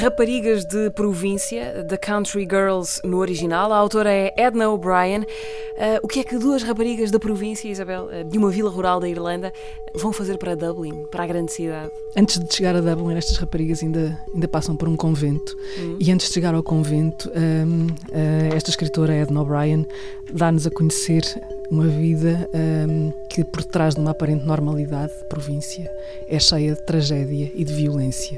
Raparigas de Província, The Country Girls no original. A autora é Edna O'Brien. Uh, o que é que duas raparigas da província, Isabel, uh, de uma vila rural da Irlanda, vão fazer para Dublin, para a grande cidade? Antes de chegar a Dublin, estas raparigas ainda, ainda passam por um convento. Uhum. E antes de chegar ao convento, um, uh, esta escritora, Edna O'Brien, dá-nos a conhecer uma vida um, que, por trás de uma aparente normalidade de província, é cheia de tragédia e de violência.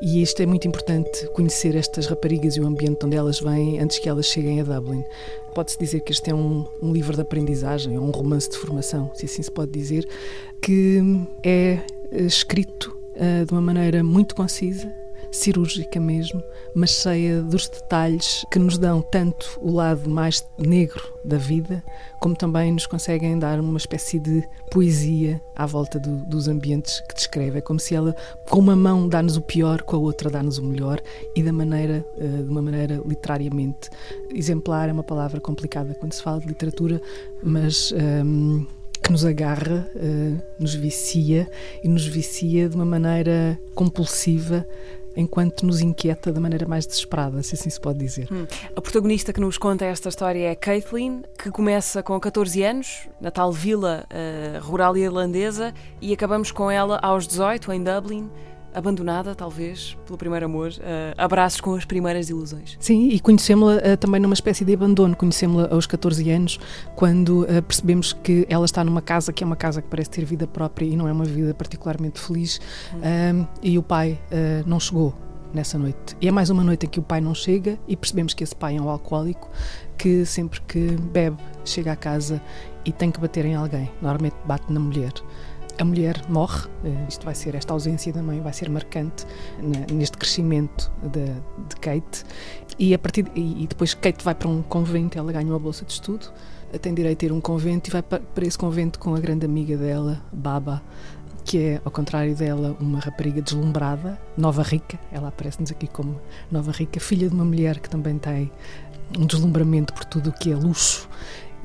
E isto é muito importante conhecer estas raparigas e o ambiente onde elas vêm antes que elas cheguem a Dublin. Pode-se dizer que este é um, um livro de aprendizagem, ou um romance de formação, se assim se pode dizer, que é eh, escrito uh, de uma maneira muito concisa, cirúrgica mesmo, mas cheia dos detalhes que nos dão tanto o lado mais negro da vida, como também nos conseguem dar uma espécie de poesia à volta do, dos ambientes que descreve. É como se ela, com uma mão, dá-nos o pior, com a outra, dá-nos o melhor e da maneira, eh, de uma maneira literariamente exemplar. É uma palavra complicada quando se fala de literatura, mas. Um, ehm, que nos agarra, uh, nos vicia e nos vicia de uma maneira compulsiva enquanto nos inquieta da maneira mais desesperada, se assim se pode dizer. Hum. A protagonista que nos conta esta história é Caitlin, que começa com 14 anos, na tal vila uh, rural irlandesa, e acabamos com ela aos 18, em Dublin, abandonada, talvez, pelo primeiro amor, uh, abraços com as primeiras ilusões. Sim, e conhecemos-la uh, também numa espécie de abandono. Conhecemos-la aos 14 anos, quando uh, percebemos que ela está numa casa que é uma casa que parece ter vida própria e não é uma vida particularmente feliz, hum. e o pai não chegou nessa noite. E é mais uma noite em que o pai não chega e percebemos que esse pai é um alcoólico que sempre que bebe chega à casa e tem que bater em alguém. Normalmente bate na mulher a mulher morre, eh, isto vai ser, esta ausência da mãe vai ser marcante neste crescimento de, de Kate, e, a partir, e depois Kate vai para um convento, ela ganha uma bolsa de estudo, tem direito a ir a um convento e vai para, esse convento com a grande amiga dela, Baba, que é, ao contrário dela, uma rapariga deslumbrada, nova rica, ela aparece-nos aqui como nova rica, filha de uma mulher que também tem um deslumbramento por tudo o que é luxo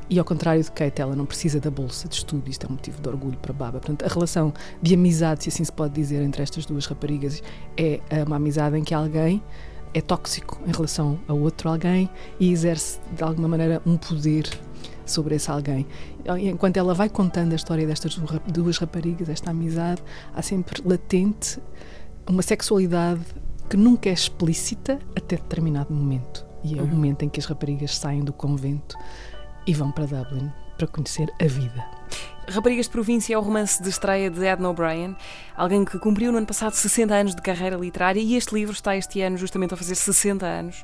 e ao contrário de Kate, ela não precisa da bolsa de estudo, isto é um motivo de orgulho para Baba. Portanto, a relação de amizade, se assim se pode dizer, entre estas duas raparigas é uma amizade em que alguém é tóxico em relação a outro alguém e exerce de alguma maneira um poder sobre esse alguém. Enquanto ela vai contando a história destas duas raparigas, esta amizade, há sempre latente uma sexualidade que nunca é explícita até determinado momento. E é o uhum. momento em que as raparigas saem do convento e vão para Dublin para conhecer a vida. Raparigas de Província é o romance de estreia de Edna O'Brien, alguém que cumpriu no ano passado 60 anos de carreira literária e este livro está este ano justamente a fazer 60 anos.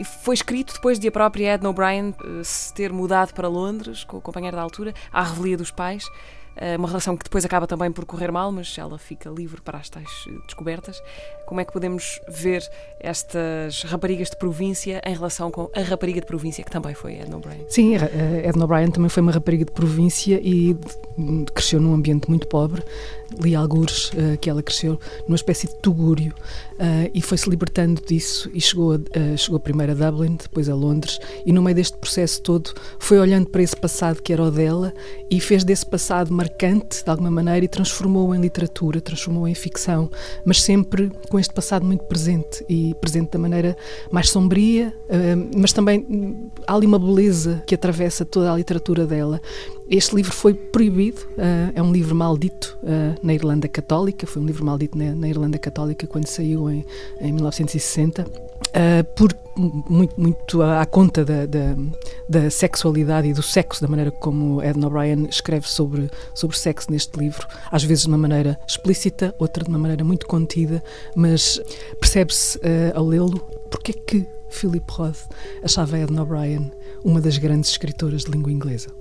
E foi escrito depois de a própria Edna O'Brien eh, se ter mudado para Londres com o companheiro da altura, à revelia dos pais. Eh, uma relação que depois acaba também por correr mal, mas ela fica livre para as tais eh, descobertas. Como é que podemos ver estas raparigas de província em relação com a rapariga de província, que também foi Edna O'Brien? Sim, Edna O'Brien também foi uma rapariga de província e cresceu num ambiente muito pobre. Li algures que ela cresceu numa espécie de tugúrio e foi-se libertando disso e chegou, chegou primeiro a Dublin, depois a Londres e no meio deste processo todo foi olhando para esse passado que era o dela e fez desse passado marcante, de alguma maneira, e transformou-o em literatura, transformou-o em ficção, mas sempre com este passado muito presente e presente da maneira mais sombria, uh, mas também hum, há ali uma beleza que atravessa toda a literatura dela. Este livro foi proibido, uh, é um livro maldito uh, na Irlanda Católica, foi um livro maldito na, na Irlanda Católica quando saiu em, em 1960, por muito, muito à, conta da, da, da, sexualidade e do sexo, da maneira como Edna O'Brien escreve sobre, sobre sexo neste livro, às vezes de uma maneira explícita, outra de uma maneira muito contida, mas percebe-se uh, ao lê-lo porque é que Philip Roth achava Edna O'Brien uma das grandes escritoras de língua inglesa.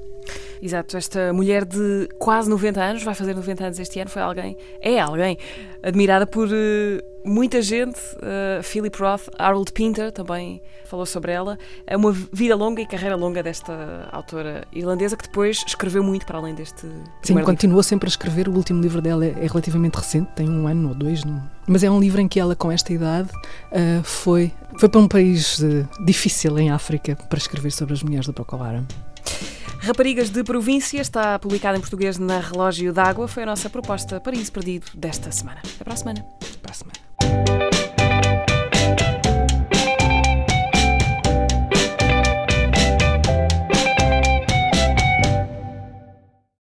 Exato, esta mulher de quase 90 anos, vai fazer 90 anos este ano, foi alguém, é alguém, admirada por uh, muita gente. Uh, Philip Roth, Harold Pinter também falou sobre ela. É uma vida longa e carreira longa desta autora irlandesa que depois escreveu muito para além deste. Sim, continua sempre a escrever. O último livro dela é, é relativamente recente, tem um ano ou dois, não? mas é um livro em que ela, com esta idade, uh, foi, foi para um país difícil em África para escrever sobre as mulheres Boko Haram. Raparigas de Província está publicada em português na Relógio d'Água. Foi a nossa proposta Paraíso Perdido desta semana. Até para a semana.